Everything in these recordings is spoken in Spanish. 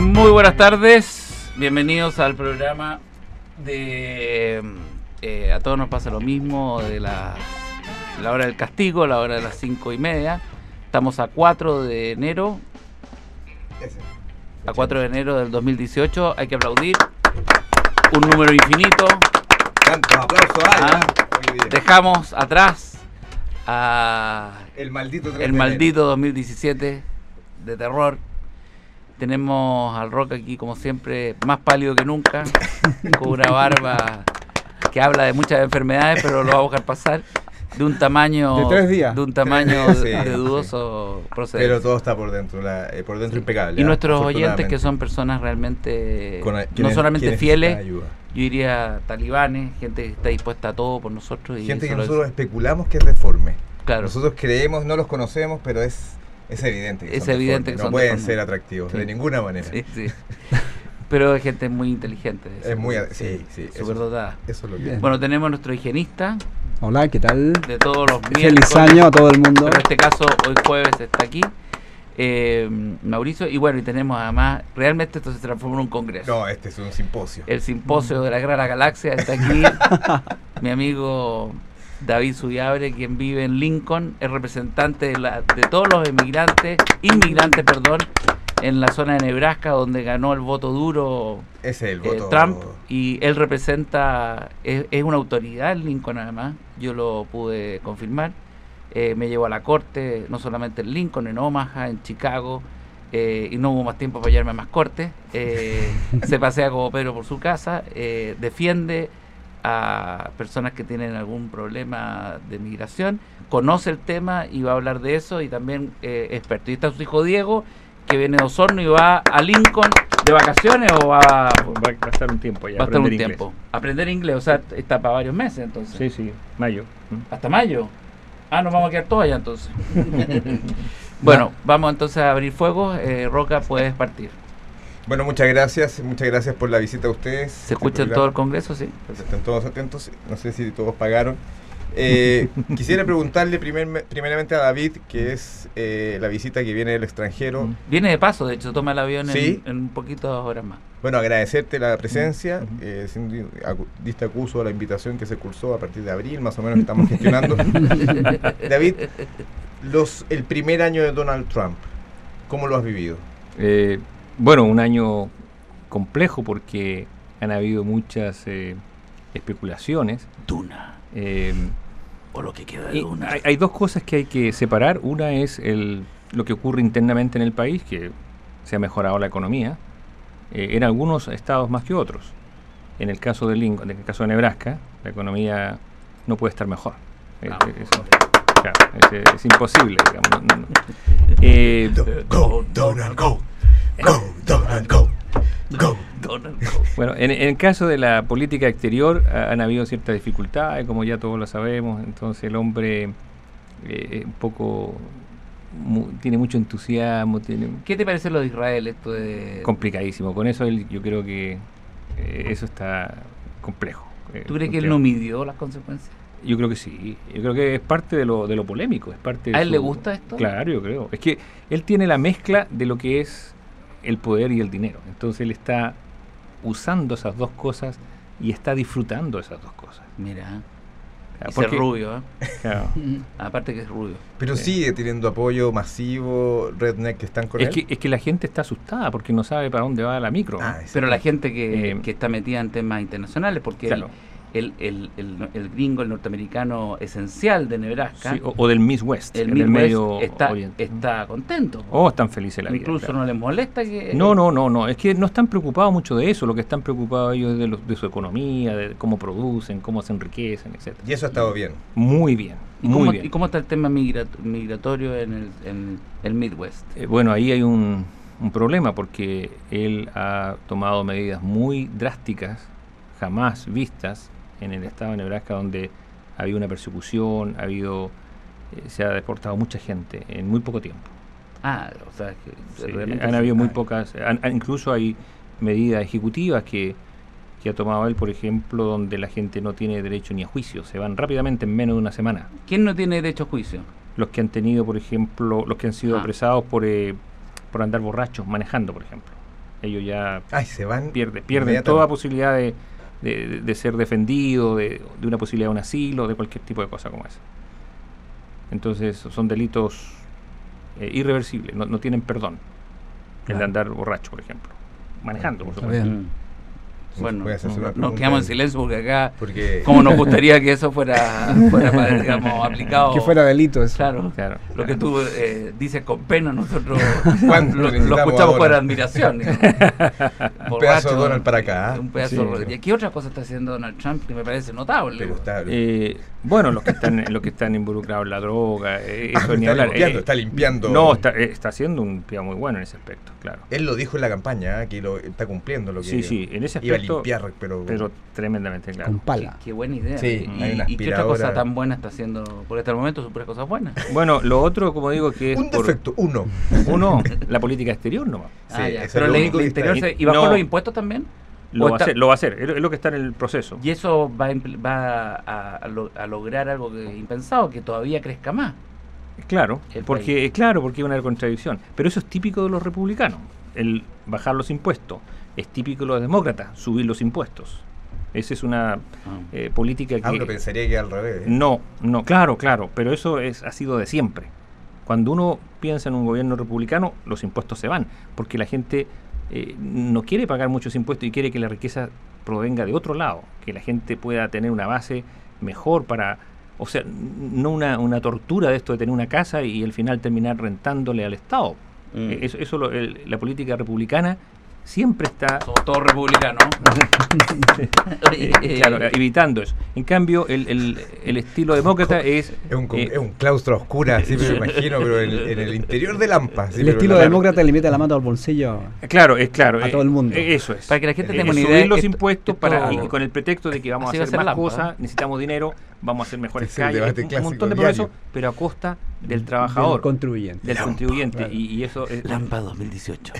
Muy buenas tardes, bienvenidos al programa de eh, A todos nos pasa lo mismo, de la, la hora del castigo, la hora de las cinco y media. Estamos a 4 de enero, a 4 de enero del 2018, hay que aplaudir. Un número infinito. Tantos aplausos hay, Ah. Dejamos atrás a El maldito 3 el maldito 2017 de terror. Tenemos al Rock aquí, como siempre, más pálido que nunca, con una barba que habla de muchas enfermedades, pero lo va a buscar pasar. De un tamaño. De tres días. De un tamaño de, de sí. dudoso procedencia. Pero todo está por dentro, la- eh, por dentro impecable. y nuestros oyentes, que son personas realmente. Con- no solamente fieles, yo diría talibanes, gente que está dispuesta a todo por nosotros. Y Gente que nosotros es- especulamos que es deforme. claro, Nosotros creemos, no los conocemos, pero es, es evidente que Es son evidente deformes. que no son pueden ser atractivos Sí. de ninguna manera. sí, sí. Pero es gente muy inteligente. Es muy, súper- sí, sí, eso, superdotada. eso es lo que Bien. Bueno, tenemos nuestro higienista Hola, ¿qué tal? de todos los Feliz miércoles. año a todo el mundo. Pero en este caso, hoy jueves está aquí. eh, Mauricio, y bueno, y tenemos además, realmente esto se transformó en un congreso. No, este es un simposio. El simposio de la Gran Galaxia está aquí. mi amigo David Suyabre, quien vive en Lincoln, es representante de, la- de todos los emigrantes, inmigrantes, perdón, en la zona de Nebraska, donde ganó el voto duro es el eh, voto. Trump y él representa, es, es una autoridad en Lincoln además, yo lo pude confirmar, Eh, me llevó a la corte, no solamente en Lincoln, en Omaha, en Chicago, eh, y no hubo más tiempo para llevarme a más cortes, se pasea como Pedro por su casa, defiende a personas que tienen algún problema de migración, conoce el tema y va a hablar de eso y también eh, experto. Y está su hijo Diego, que viene de Osorno y va a Lincoln de vacaciones o va, Va, va a estar un tiempo ya. va a estar un inglés. tiempo. Aprender inglés, o sea, está para varios meses entonces. Sí, sí, mayo. Hasta mayo. Ah, nos vamos a quedar todos allá entonces. bueno, vamos entonces a abrir fuego. Eh, Roca, puedes partir. Bueno, muchas gracias. Muchas gracias por la visita a ustedes. ¿Se escucha en todo el Congreso? Sí. Pues estén todos atentos. No sé si todos pagaron. Eh, quisiera preguntarle primer- primeramente a David, que es eh, la visita que viene del extranjero. Mm. Viene de paso, de hecho, toma el avión en- Sí. en, un poquito horas más. Bueno, agradecerte la presencia. Ujú. eh, sin acu- diste acuso a la invitación que se cursó a partir de abril, más o menos, que estamos gestionando. David, los, el primer año de Donald Trump, ¿cómo lo has vivido? Bueno, un año complejo porque han habido muchas eh, especulaciones. Duna. eh, O lo que queda de Duna. hay, hay dos cosas que hay que separar. Una es el, lo que ocurre internamente en el país, que se ha mejorado la economía, eh, en algunos estados más que otros. En el caso de Lincoln, en el caso de Nebraska, la economía no puede estar mejor. Eh, Ah, claro, es, es imposible, digamos. no- no- no. Eh, Go, Donald, go. Go, Donald, go. Go. Donald. Bueno, en, en el caso de la política exterior ha- han habido ciertas dificultades, como ya todos lo sabemos, entonces el hombre eh, un poco mu- tiene mucho entusiasmo, tiene ¿Qué te parece lo de Israel? Esto de. complicadísimo. Con eso él- yo creo que eh, eso está complejo. eh, ¿Tú crees que él no midió las consecuencias? Yo creo que sí. Yo creo que es parte de lo, de lo polémico, es parte de ¿A él su- le gusta esto? Claro, yo creo. Es que él tiene la mezcla de lo que es el poder y el dinero. Entonces él está usando esas dos cosas y está disfrutando esas dos cosas. Mira. Claro, Y ser porque- rubio, ¿eh? claro. Aparte que es rubio. Pero Sí. sigue teniendo apoyo masivo, redneck que están con Es él. que, es que la gente está asustada porque no sabe para dónde va la micro. Ah, Pero la gente que, Eh, que está metida en temas internacionales, porque Claro. El, el, el, el gringo, el norteamericano esencial de Nebraska, Sí, o, o del Miss West, el Midwest, medio está, oriente. está contento. Oh, están felices la vida. Incluso claro. no les molesta que... No, no, no, no. Es que no están preocupados mucho de eso. Lo que están preocupados ellos es de, lo- de su economía, de cómo producen, cómo se enriquecen, etcétera. Y eso ha estado bien. Muy bien, ¿Y muy cómo, bien. ¿Y cómo está el tema migra- migratorio en el, en el Midwest? Eh, bueno, ahí hay un, un problema porque él ha tomado medidas muy drásticas, jamás vistas en el estado de Nebraska, donde ha habido una persecución, ha habido, eh, se ha deportado mucha gente en muy poco tiempo. Ah, o sea, que Sí, realmente han sí. habido muy Ah, pocas, han- han- incluso hay medidas ejecutivas que, que ha tomado él, por ejemplo, donde la gente no tiene derecho ni a juicio, se van rápidamente en menos de una semana. ¿Quién no tiene derecho a juicio? Los que han tenido, por ejemplo, los que han sido Ah. apresados por, eh, por andar borrachos manejando, por ejemplo. Ellos ya Ay, se van. pierden, pierden toda posibilidad de, de- de ser defendido, de, de una posibilidad de un asilo, de cualquier tipo de cosa como esa. Entonces son delitos eh, irreversibles, no, no tienen perdón. El de andar borracho, por ejemplo. Manejando, por supuesto. Bien. Bueno, no- nos quedamos en en- silencio porque acá, Porque como nos gustaría que eso fuera, fuera para, digamos, aplicado. Que fuera delito eso. Claro. Claro, Lo que tú eh, dices con pena, nosotros ¿Cuánto lo, lo escuchamos con admiración. digamos. Un pedazo de Donald para acá, ¿ah? Un pedazo Sí. de- ¿Y qué otra cosa está haciendo Donald Trump que me parece notable? Eh, bueno, los que están los que están involucrados en la droga, eh, Ah, eso ni está hablar. limpiando, Eh, está limpiando. No, está, eh, está haciendo un pie muy bueno en ese aspecto, claro. Él lo dijo en la campaña, ¿ah? que lo, está cumpliendo lo que Sí, sí, en ese iba a aspecto, limpiar, pero, pero tremendamente claro. Con Qué, pala. qué buena idea. Sí, ¿Y, hay una y qué otra cosa tan buena está haciendo? Porque hasta el momento son puras cosas buenas. Bueno, lo otro, como digo, que es un por- defecto, uno. uno, la política exterior nomás. Sí, Ah, ya. eso es Pero que está interior se- ¿Y bajó No. los impuestos también? Lo ¿O va, a está- hacer, lo va a hacer, es lo es que está en el proceso. Y eso va, a, impl- va a, a lo- a lograr algo que es impensado, que todavía crezca más. Claro, porque claro, porque hay una contradicción. Pero eso es típico de los republicanos, el bajar los impuestos. Es típico de los demócratas, subir los impuestos. Esa es una eh, política que Ah, uno pensaría que al revés. ¿eh? no, no, claro, claro, pero eso es ha sido de siempre. Cuando uno piensa en un gobierno republicano, los impuestos se van, porque la gente eh, no quiere pagar muchos impuestos y quiere que la riqueza provenga de otro lado, que la gente pueda tener una base mejor para, o sea, no una, una tortura de esto de tener una casa y al final terminar rentándole al Estado. Mm. Eh, Eso, eso lo- el- la política republicana siempre está Somos todos republicanos. Oye, eh, claro, evitando eso. En cambio, el, el- el estilo demócrata es... Es un, eh, es un claustro oscuro, así me lo imagino, pero en, en el interior de Lampa. El estilo la- demócrata le mete la mano al bolsillo. Claro, es claro. A eh, todo el mundo. eh, Eso es. Para que la gente Eh, tenga una subir idea, los esto- impuestos esto- para, y con el pretexto de que vamos Así a va a hacer más Lampa, cosas, ¿eh? necesitamos dinero, vamos a hacer mejores Es calles, un- montón de progreso, pero a costa del Del trabajador, contribuyente. del contribuyente. claro. Y, y eso es, Lampa 2018.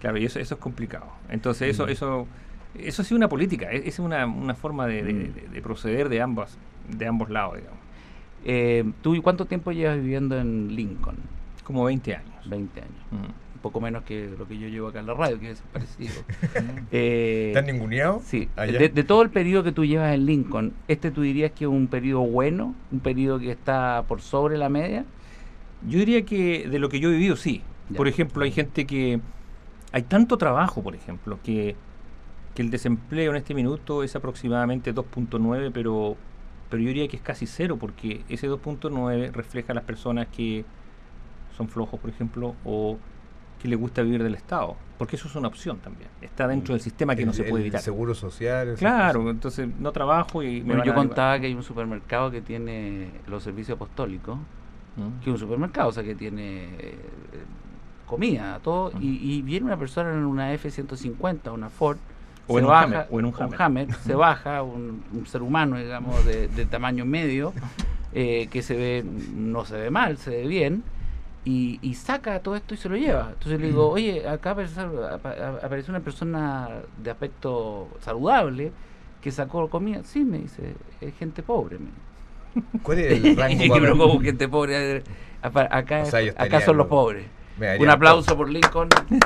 Claro, y eso, eso es complicado. Entonces, Mm. eso, eso, eso sí es una política, es, es una, una forma de, Mm. de- de proceder de ambos, de ambos lados, digamos. Eh, ¿Tú cuánto tiempo llevas viviendo en Lincoln? Como 20 años. 20 años. Mm. Un poco menos que lo que yo llevo acá en la radio, que es parecido. Eh, ¿Están ninguneados? Sí, de, de todo el periodo que tú llevas en Lincoln, ¿este tú dirías que es un periodo bueno? ¿Un periodo que está por sobre la media? Yo diría que de lo que yo he vivido, sí. Ya. Por ejemplo, hay gente que... Hay tanto trabajo, por ejemplo, que, que el desempleo en este minuto es aproximadamente 2.9, pero, pero yo diría que es casi cero, porque ese 2.9 refleja a las personas que son flojos, por ejemplo, o que les gusta vivir del Estado, porque eso es una opción también. Está dentro del sistema que no se puede el evitar. seguro social. esas Claro, cosas. entonces no trabajo y me Bueno, yo a- contaba que hay un supermercado que tiene los servicios apostólicos, ¿Mm? que es un supermercado, o sea, que tiene eh, comida, todo, y, y viene una persona en una F-150, una Ford, O en un baja, Hammer, o en un Hammer. se baja, un, un ser humano, digamos, de, de tamaño medio, eh, que se ve, no se ve mal, se ve bien, y, y saca todo esto y se lo lleva. Entonces le digo, oye, acá aparece, apa- aparece una persona de aspecto saludable que sacó comida. Sí, me dice, es gente pobre. me. ¿Cuál es el rango? Gente pobre, acá, O sea, yo acá son los pobres. Un aplauso por Lincoln. ¿Y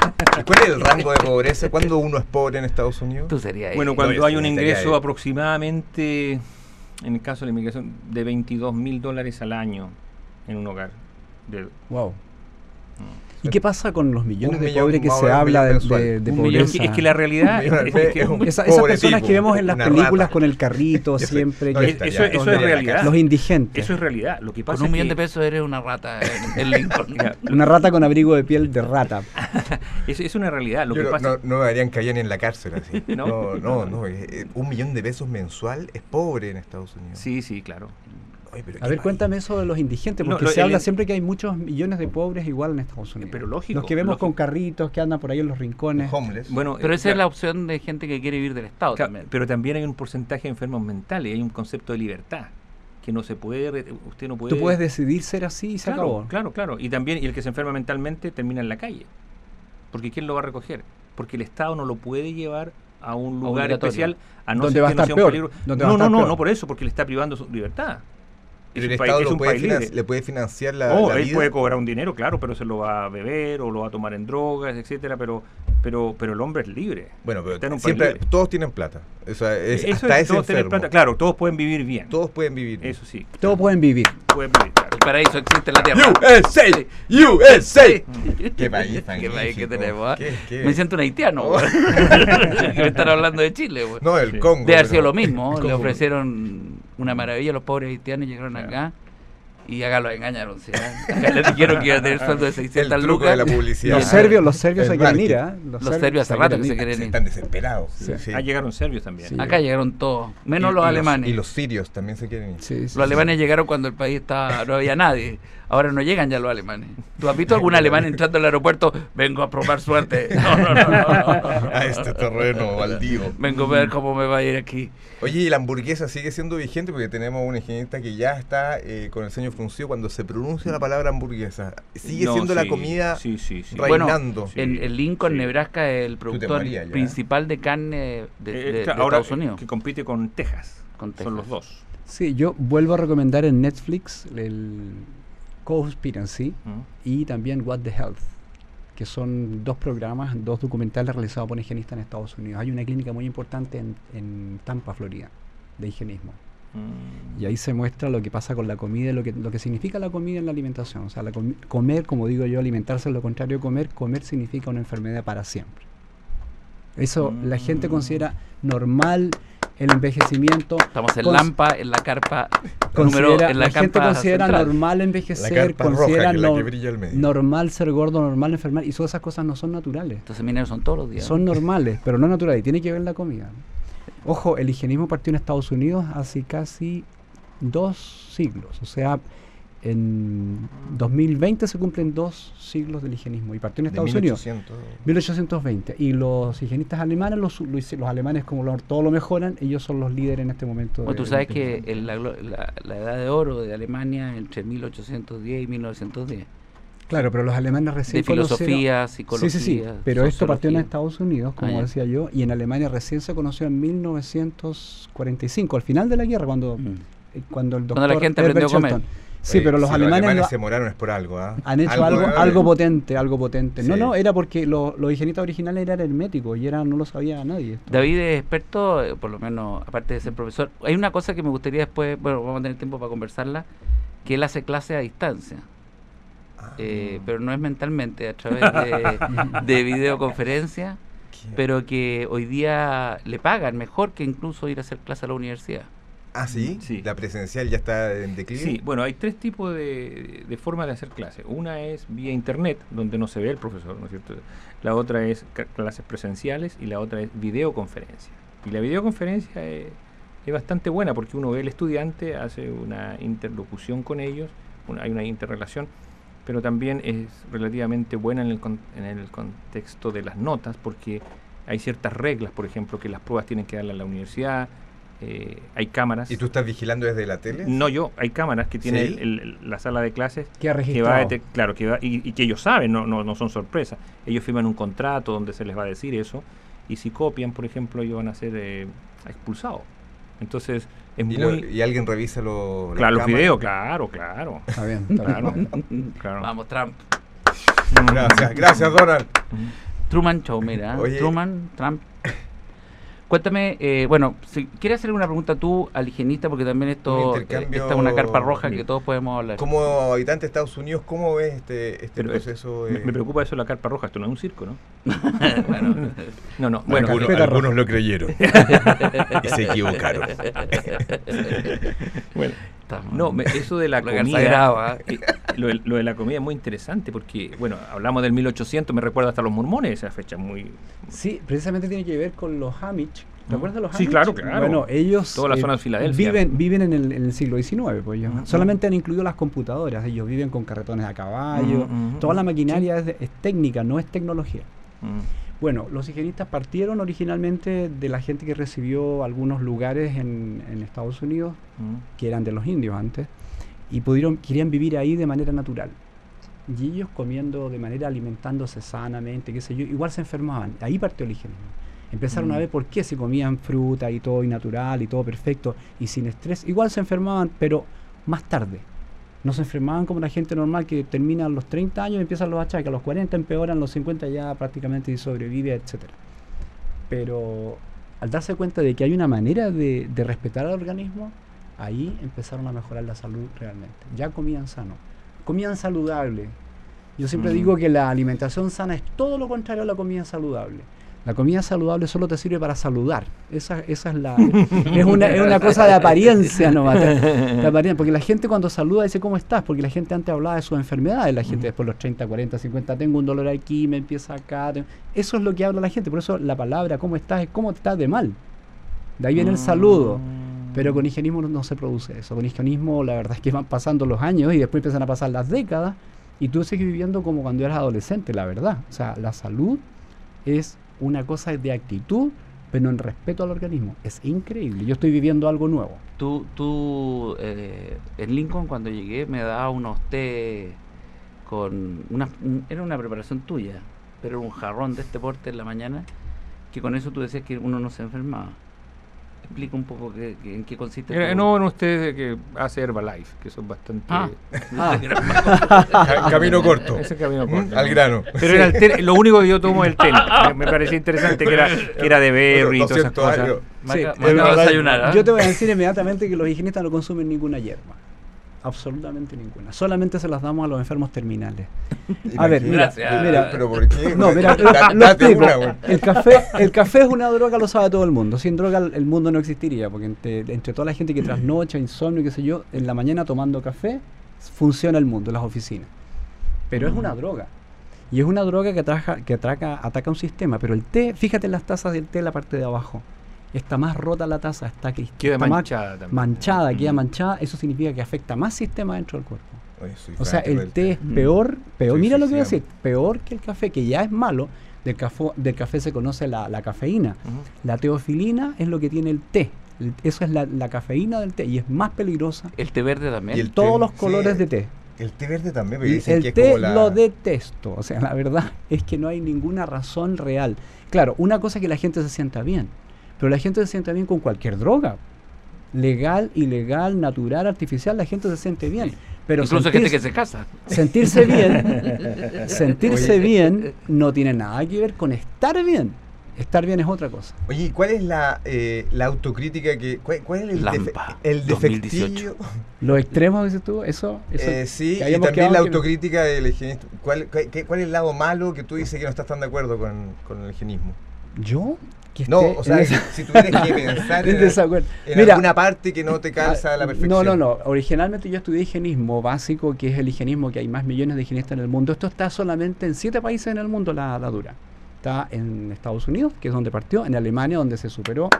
¿Cuál es el rango de pobreza? ¿Cuándo uno es pobre en Estados Unidos? Tú serías Bueno, ahí. cuando hay un ingreso aproximadamente, en el caso de la inmigración, de 22 mil dólares al año en un hogar. De- Wow. mm. ¿Y qué pasa con los millones de millón, pobres que se habla de, de- de es, pobreza? que, es que la realidad es, es que es un Esa- esas personas tipo, que vemos en las una películas rata. con el carrito siempre. no que- estaría- eso- eso es realidad. los indigentes. eso es realidad. Lo que pasa Con un es millón que de pesos eres una rata en, en Una rata con abrigo de piel de rata. es, es una realidad. Lo Yo que no, pasa no, no me darían callar ni en la cárcel así. ¿No? No, no, no. eh, eh, un millón de pesos mensual es pobre en Estados Unidos. Sí, sí, claro. Pero A ver, país. cuéntame eso de los indigentes, No, porque lo- se habla in- siempre que hay muchos millones de pobres igual en Estados Unidos. Pero lógico, Los que vemos lógico. con carritos que andan por ahí en los rincones. Homeless. Bueno, Pero eh, esa es la opción de gente que quiere vivir del Estado claro, también. Pero también hay un porcentaje de enfermos mentales, hay un concepto de libertad que no se puede, usted no puede. Tú puedes decidir ser así y se claro, acabó. Claro, claro. Y también, y el que se enferma mentalmente termina en la calle. Porque ¿quién lo va a recoger? Porque el Estado no lo puede llevar a un lugar especial a no Donde ser va a que no estar sea un peor, peligro. No, no, no, peor. no por eso, porque le está privando su libertad. Pero un el país- Estado es lo puede libre. le puede financiar la, Oh, la él vida. puede cobrar un dinero, claro, pero se lo va a beber o lo va a tomar en drogas, etcétera, pero pero pero el hombre es libre. Bueno, pero Está en un país siempre libre. todos tienen plata. O sea, es, Eso hasta es todos enfermo. plata. Claro, todos pueden vivir bien. Todos pueden vivir. bien. Eso sí. Todos pueden vivir. Pueden vivir, claro. El paraíso existe en la tierra. USA, USA. Qué país Qué país que tenemos. ¿ah? Qué- qué- Me siento un haitiano. Oh. me están hablando de Chile. weón. No, el Sí. Congo. Debe haber sido lo mismo. Le ofrecieron una maravilla los pobres haitianos llegaron acá. Y acá los engañaron. ¿sí? Acá les dijeron que iba a tener sueldo de 600 El lucas. de la publicidad. Los serbios, los serbios se quieren ir, marketing. ¿ah? Los serbios hace rato que se quieren ir. Están desesperados. Sí. sí. Ah, llegaron serbios también. Sí. Acá llegaron todos, menos Y- los y alemanes. Y los sirios también se quieren ir. Sí, sí, Los sí. alemanes llegaron cuando el país estaba, no había nadie. Ahora no llegan ya los alemanes. ¿Tú has visto algún alemán entrando al aeropuerto? Vengo a probar suerte. No, no, no, no, no. A este terreno baldío. Vengo a ver cómo me va a ir aquí. Oye, ¿y la hamburguesa sigue siendo vigente? Porque tenemos un higienista que ya está eh, con el ceño fruncido cuando se pronuncia la palabra hamburguesa. Sigue No, siendo la comida Sí, sí, sí. Bueno, reinando. Sí. En, en Lincoln, sí. Nebraska, es el productor principal de carne de, Eh, de- de claro, ahora, Estados Unidos. Que compite con Texas. Con Son los dos. Sí, yo vuelvo a recomendar en Netflix el Conspiracy ¿Mm? y también What the Health, que son dos programas, dos documentales realizados por higienistas en Estados Unidos. Hay una clínica muy importante en, en Tampa, Florida, de higienismo. Mm. Y ahí se muestra lo que pasa con la comida y lo que, lo que significa la comida en la alimentación. O sea, la comer, como digo yo, alimentarse es lo contrario de comer. Comer significa una enfermedad para siempre. Eso la gente Mm. considera normal el envejecimiento. Estamos en Lampa, en la carpa número, Considera- en la, la gente carpa considera central. normal La envejecer, considera normal ser gordo, normal enfermar. Y todas esas cosas no son naturales. Estos seminarios son todos los días. Son normales, pero no naturales. Y tiene que ver la comida. Ojo, el higienismo partió en Estados Unidos hace casi dos siglos. O sea, en 2020 se cumplen dos siglos del higienismo. Y partió en De Estados Unidos. 1800. 1820. Y los higienistas alemanes, los, lo hice- los alemanes como lo- todo lo mejoran, ellos son los líderes en este momento. Bueno, tú de- sabes de- que en la, glo- la- la edad de oro de Alemania entre 1810 y 1910. Claro, pero los alemanes recién De filosofía, psicología. Sí, sí, sí. Pero esto partió en. Estados Unidos, como Ah, decía yo, y en Alemania recién se conoció en 1945, al final de la guerra, cuando, Mm. eh, cuando el doctor Cuando la gente Herbert aprendió a comer. Shelton- Sí, Oye, pero los si alemanes, lo- se moraron es por algo, ¿ah? han hecho algo, algo, potente, algo potente. No, Sí. no, era porque lo- los higienistas originales eran herméticos y era, no lo sabía nadie. esto. David es experto, eh, por lo menos, aparte de ser profesor. Hay una cosa que me gustaría después, bueno, vamos a tener tiempo para conversarla, que él hace clases a distancia, eh, pero no es mentalmente, a través de, de videoconferencia, qué- pero que hoy día le pagan mejor que incluso ir a hacer clase a la universidad. Ah, ¿sí? Sí. La presencial ya está en declive. Sí, bueno, hay tres tipos de, de formas de hacer clases. Una es vía internet, donde no se ve el profesor, ¿no es cierto? La otra es clases presenciales y la otra es videoconferencia. Y la videoconferencia es, es bastante buena porque uno ve al estudiante, hace una interlocución con ellos, una- hay una interrelación, pero también es relativamente buena en el, con- en el contexto de las notas porque hay ciertas reglas, por ejemplo, que las pruebas tienen que darle a la universidad, eh, hay cámaras. ¿Y tú estás vigilando desde la tele? No yo, hay cámaras que tiene ¿Sí? el- el- la sala de clases Que ha que va a claro, que va- y, y que ellos saben, no, no, no son sorpresas. Ellos firman un contrato donde se les va a decir eso y si copian, por ejemplo, ellos van a ser eh, expulsados. Entonces es ¿Y, muy lo- y alguien revisa lo, claro los cámaras? videos, claro, claro, Está bien, está claro, bien. claro. Vamos, Trump. Gracias, gracias, Donald. Truman Show, mira. Oye. Truman, Trump. Cuéntame, eh, bueno, si quieres hacer una pregunta tú al higienista, porque también esto eh, es una carpa roja Sí. que todos podemos hablar. Como habitante de Estados Unidos, ¿cómo ves este, este Pero, eh, proceso? Me, eh? me preocupa eso de la carpa roja, esto no es un circo, ¿no? bueno, No, no, bueno, Algunos- roja. lo creyeron y se equivocaron. bueno, No, me- eso de la comida. eh, lo, de- lo de la comida es muy interesante porque, bueno, hablamos del 1800, me recuerda hasta los mormones, esa fecha muy. Sí, precisamente tiene que ver con los Amish. ¿Te Mm. acuerdas de los Sí, claro, claro. Bueno, ellos Toda la eh, zona de Filadelfia. viven, viven en, el, en el siglo XIX, pues ellos Ujú. solamente han incluido las computadoras. Ellos viven con carretones a caballo. Toda la maquinaria es técnica, no es tecnología. Bueno, los higienistas partieron originalmente de la gente que recibió algunos lugares en, en Estados Unidos, mm. que eran de los indios antes, y pudieron, querían vivir ahí de manera natural. Y ellos comiendo de manera alimentándose sanamente, qué sé yo, igual se enfermaban. Ahí partió el higienismo. Empezaron a Mm. ver por qué si comían fruta y todo y natural y todo perfecto y sin estrés, igual se enfermaban, pero más tarde. No se enfermaban como la gente normal que termina a los 30 años y empiezan los achaques, a los 40 empeoran, a los 50 ya prácticamente sobrevive, etcétera. Pero al darse cuenta de que hay una manera de, de respetar al organismo, ahí empezaron a mejorar la salud realmente. Ya comían sano, comían saludable. Yo siempre digo que la alimentación sana es todo lo contrario a la comida saludable. La comida saludable solo te sirve para saludar. Esa, esa es la es una, es una cosa de apariencia nomás. de- apariencia, porque la gente cuando saluda dice ¿cómo estás? Porque la gente antes hablaba de sus enfermedades. La gente después de los 30, 40, 50, tengo un dolor aquí, me empieza acá. Eso es lo que habla la gente. Por eso la palabra ¿cómo estás? es ¿cómo estás de mal? De ahí viene el saludo. Pero con higienismo no, no se produce eso. Con higienismo la verdad es que van pasando los años y después empiezan a pasar las décadas y tú sigues viviendo como cuando eras adolescente, la verdad. O sea, la salud es una cosa de actitud, pero en respeto al organismo. Es increíble. Yo estoy viviendo algo nuevo. Tú, tú eh, en Lincoln cuando llegué me daba unos té con una, un- era una preparación tuya, pero era un jarrón de este porte en la mañana que con eso tú decías que uno no se enfermaba. Explica un poco qué, qué- en qué consiste. No, en usted que hace Herbalife, que son bastante... Ah. Ah. Ca- Camino corto. Ese camino Mm, corto, Al ¿no? grano. Pero era el té- lo único que yo tomo es el té. Me, parecía interesante que era, que era de berry y todas esas 200 cosas. Sí, desayunar. ¿ah? Yo te voy a decir inmediatamente que los higienistas no consumen ninguna hierba. Absolutamente ninguna. Solamente se las damos a los enfermos terminales. A ver, mira, Gracias. mira, Pero ¿por qué? No, mira, el café, el café es una droga, lo sabe todo el mundo. Sin droga el mundo no existiría, porque entre, entre toda la gente que trasnocha, insomnio, qué sé yo, en la mañana tomando café, funciona el mundo, las oficinas. Pero es una droga. Y es una droga que, atraja, que atraca, ataca un sistema. Pero el té, fíjate en las tazas del té, la parte de abajo. Está más rota la taza, está, que- Queda está más manchada también. manchada, queda Mm. manchada. Eso significa que afecta más sistema dentro del cuerpo. Oye, O sea, el té es Mm. peor, peor, Soy mira lo que voy a decir, peor que el café, que ya es malo. Del, café, del café se conoce la, la cafeína. La teofilina es lo que tiene el té. El- Eso es la, la cafeína del té y es más peligrosa. El té verde también. Y el Todos té, los sí, colores de té. El té verde también, pero dicen el que es té como la... lo detesto. O sea, la verdad es que no hay ninguna razón real. Claro, una cosa es que la gente se sienta bien, pero la gente se sienta bien con cualquier droga. Legal, ilegal, natural, artificial, la gente se siente bien. Pero Incluso gente sentirse- que se casa. sentirse bien, sentirse Oye. bien no tiene nada que ver con estar bien. Estar bien es otra cosa. Oye, ¿y ¿cuál es la, eh, la autocrítica que... ¿Cuál, cuál es el, defe- el 2018. defectillo? Los extremos, dices tú, eso, eso Eh, sí, que y también la autocrítica del higienista. ¿Cuál, cuál, qué- cuál es el lado malo que tú dices que no estás tan de acuerdo con, con el higienismo? ¿Yo? Que No, o sea, esa- si tuvieras que pensar en en, Mira, alguna parte que no te calza a la Ah, perfección. No, no, no. Originalmente yo estudié higienismo básico, que es el higienismo que hay más millones de higienistas en el mundo. Esto está solamente en siete países en el mundo, la, la dura. Está en Estados Unidos, que es donde partió, en Alemania, donde se superó,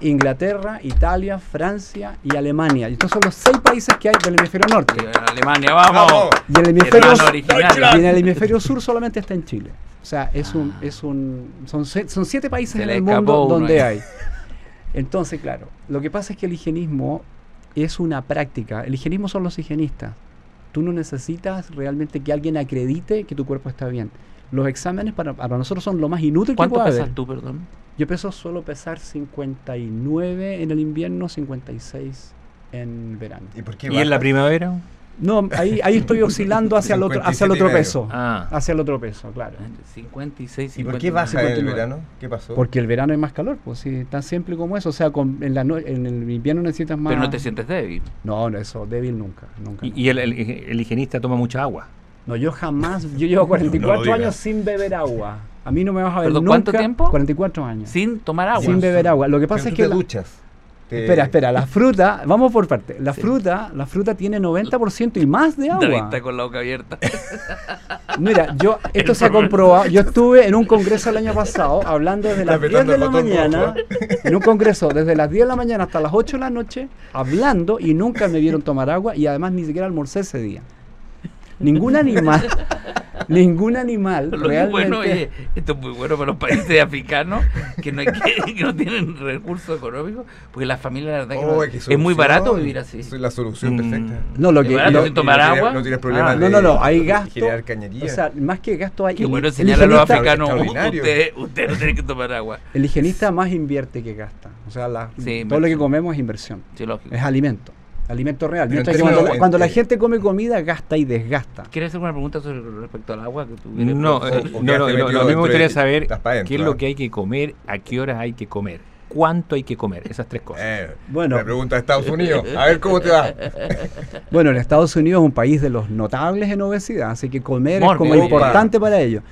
Inglaterra, Italia, Francia y Alemania. Y estos son los seis países que hay del hemisferio norte. Y Alemania, vamos. Y en el hemisferio, y en el hemisferio sur solamente está en Chile. O sea, es un, es un, son, siete países Se en el mundo donde ahí. hay. Entonces, claro, lo que pasa es que el higienismo es una práctica. El higienismo son los higienistas. Tú no necesitas realmente que alguien acredite que tu cuerpo está bien. Los exámenes para, para nosotros son lo más inútil que ¿Cuánto puede pesas haber. tú, perdón? Yo peso solo pesar 59 en el invierno, 56 en verano. ¿Y por qué ¿Y en la primavera? No, ahí, ahí estoy oscilando hacia el otro, hacia el 57 otro peso. Ah. Hacia el otro peso, claro. 56, ¿Y por 59. qué baja en el 59? verano? ¿Qué pasó? Porque el verano hay más calor, pues sí, tan simple como eso. O sea, con, en, la no- en el invierno necesitas más. Pero no te sientes débil. No, no, eso, débil nunca. nunca Y, no. y el, el- el higienista toma mucha agua. No, yo jamás, yo llevo 44 digas. años sin beber agua. A mí no me vas a ver ¿Perdón, nunca. cuánto tiempo? 44 años. Sin tomar agua. Sin beber agua. Lo que Pero pasa es tú que. te la- duchas. Te- Espera, espera, la fruta, vamos por parte. La Sí. fruta, la fruta tiene 90% y más de agua. David está con la boca abierta. Mira, yo esto El se ha comprobado. Yo estuve en un congreso el año pasado hablando desde las 10 apretando de la mañana, rojo. en un congreso desde las 10 de la mañana hasta las 8 de la noche, hablando y nunca me vieron tomar agua y además ni siquiera almorcé ese día. Ningún animal, ningún animal Lo que es realmente. bueno, oye, esto es muy bueno para los países africanos que no, hay que, que no tienen recursos económicos, porque las familias, la verdad, que Oh, no- qué es muy solución. barato vivir así. Soy la solución Mm. perfecta. no, lo ¿Es que barato lo- sin tomar Y no tienes- agua? No tienes problemas Ah, de no, no, no, hay gasto. generar cañería. O sea, más que gasto hay. Qué el- bueno el enseñarle a los higienista- africanos, usted, usted no tiene que tomar agua. El higienista más invierte que gasta. O sea, la- Sí, todo lo que comemos es inversión. Sí, lógico. Es alimento. Alimento real. Mientras que cuando, cuando la gente come comida, gasta y desgasta. ¿Quieres hacer una pregunta sobre respecto al agua? Que tú No, eh, o no, no, metido lo- me gustaría saber qué es lo que hay que comer, a qué horas hay que comer, cuánto hay que comer, esas tres cosas. Eh, Bueno. La pregunta de Estados Unidos. A ver cómo te va. Bueno, en Estados Unidos es un país de los notables en obesidad, así que comer es como importante para ellos.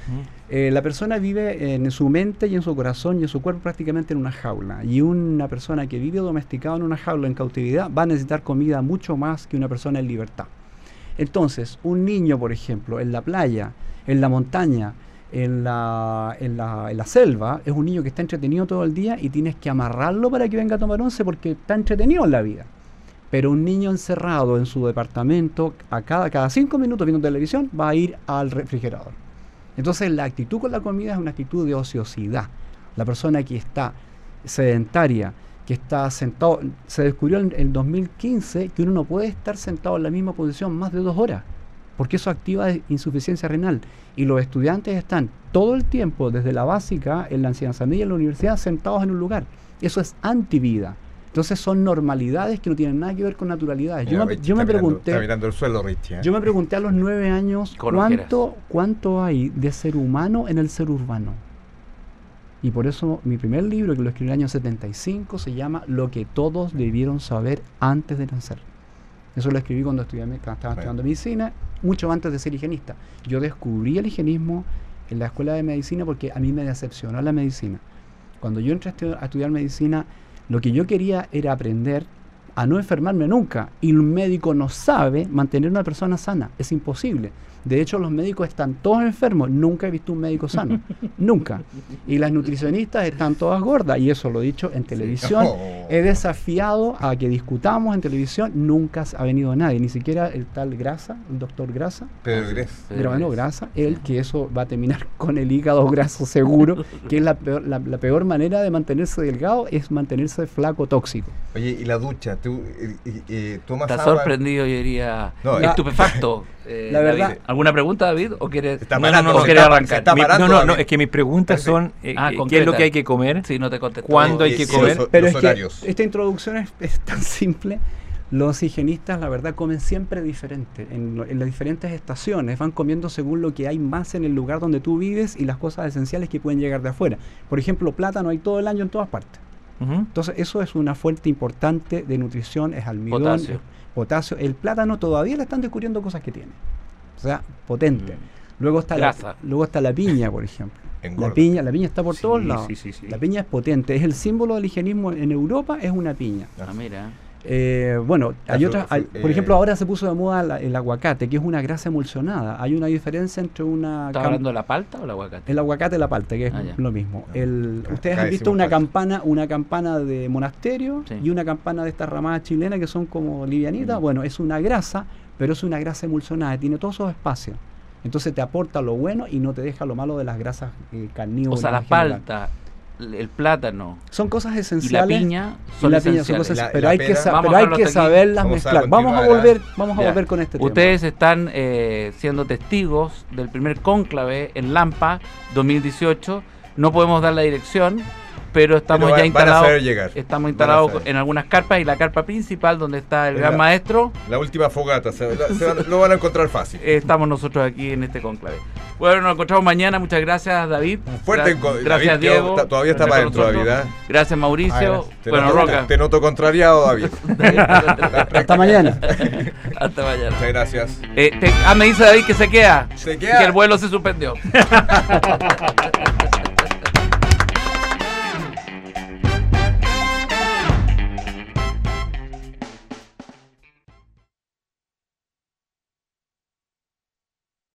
Eh, la persona vive en su mente y en su corazón y en su cuerpo prácticamente en una jaula. Y una persona que vive domesticada en una jaula en cautividad va a necesitar comida mucho más que una persona en libertad. Entonces, un niño, por ejemplo, en la playa, en la montaña, en la, en la, en la selva, es un niño que está entretenido todo el día y tienes que amarrarlo para que venga a tomar once porque está entretenido en la vida. Pero un niño encerrado en su departamento, a cada, cada cinco minutos viendo televisión, va a ir al refrigerador. Entonces la actitud con la comida es una actitud de ociosidad. La persona que está sedentaria, que está sentado, se descubrió en el 2015 que uno no puede estar sentado en la misma posición más de dos horas, porque eso activa insuficiencia renal. Y los estudiantes están todo el tiempo, desde la básica, en la enseñanza media, en la universidad, sentados en un lugar. Eso es antivida. Entonces son normalidades que no tienen nada que ver con naturalidades. Mira, yo me, Richie yo me está mirando- pregunté... está mirando el suelo, Richie. ¿eh? Yo me pregunté a los nueve años cuánto, cuánto hay de ser humano en el ser urbano. Y por eso mi primer libro, que lo escribí en el año 75, se llama Lo que todos debieron saber antes de nacer. Eso lo escribí cuando estudié, cuando estaba Bueno. estudiando medicina, mucho antes de ser higienista. Yo descubrí el higienismo en la escuela de medicina porque a mí me decepcionó la medicina. Cuando yo entré a estudiar medicina, lo que yo quería era aprender a no enfermarme nunca. Y un médico no sabe mantener una persona sana. Es imposible. De hecho, los médicos están todos enfermos. Nunca he visto un médico sano. nunca. Y las nutricionistas están todas gordas. Y eso lo he dicho en televisión. Oh. He desafiado a que discutamos en televisión. Nunca ha venido nadie. Ni siquiera el tal Grasa, el doctor Grasa. Pedro. Pedro Grabano Gres. grasa, él que eso va a terminar con el hígado graso seguro, que es la peor, la, la peor manera de mantenerse delgado, es mantenerse flaco tóxico. Oye, ¿y la ducha? ¿Tú eh, eh, eh, tomas Está agua? sorprendido, yo diría. No, La- estupefacto. eh, la verdad- David. ¿Alguna pregunta, David? ¿O quieres.? Está No, no, parando, no, ¿O se quieres está- arrancar? está Mi- no, no, no, es que mis preguntas son eh, Ah, eh, qué es lo que hay que comer, Sí, no te. ¿Cuándo hay que comer? los- Pero los es que horarios. esta introducción es, es tan simple. Los higienistas, la verdad, comen siempre diferente. En, las diferentes estaciones van comiendo según lo que hay más en el lugar donde tú vives y las cosas esenciales que pueden llegar de afuera. Por ejemplo, plátano hay todo el año en todas partes. Entonces, eso es una fuente importante de nutrición, es almidón, Potasio. es potasio. El plátano todavía le están descubriendo cosas que tiene. O sea, potente. Mm. Luego está, la, Grasa. luego está la piña, por ejemplo. Engorda. La piña, la piña está por Sí, todos lados. sí, sí, sí. La piña es potente, es el símbolo del higienismo en Europa, es una piña. Ah, mira. Eh, bueno, La hay otras, hay- fru- por eh, ejemplo, ahora se puso de moda la- el aguacate, que es una grasa emulsionada. Hay una diferencia entre una ¿Estás hablando de la palta o el aguacate? el aguacate y la palta, que es Ah, lo mismo. Ah, El, acá- ustedes acá han visto una palta. campana, una campana de monasterio Sí. y una campana de estas ramadas chilenas que son como livianitas. Mm. Bueno, es una grasa, pero es una grasa emulsionada, tiene todos esos espacios. Entonces te aporta lo bueno y no te deja lo malo de las grasas eh, o carnívoras. sea, la palta, el plátano Son cosas y la esenciales. piña y son la piña son esenciales. cosas, La- pero la hay que, pera- pero hay que saberlas Vamos a mezclar. Vamos a volver, vamos a Ya. volver con este tema. Ustedes están eh, siendo testigos del primer cónclave en Lampa 2018. No podemos dar la dirección, pero estamos Pero va- ya instalados. saber llegar. Estamos instalados en algunas carpas y la carpa principal donde está el Es gran la- maestro. La última fogata, se, la- se van- lo van a encontrar fácil. estamos nosotros aquí en este cónclave. Bueno, nos encontramos mañana. Muchas gracias, David. Un fuerte Gra- Gracias, David, Diego. está- todavía está para nosotros. David, ¿eh? Gracias, Mauricio. Te bueno, noto, Roca. te noto contrariado, David. Hasta mañana. Hasta mañana. Muchas gracias. Eh, te- ah, me dice David que se queda. Se queda. Que el vuelo se suspendió.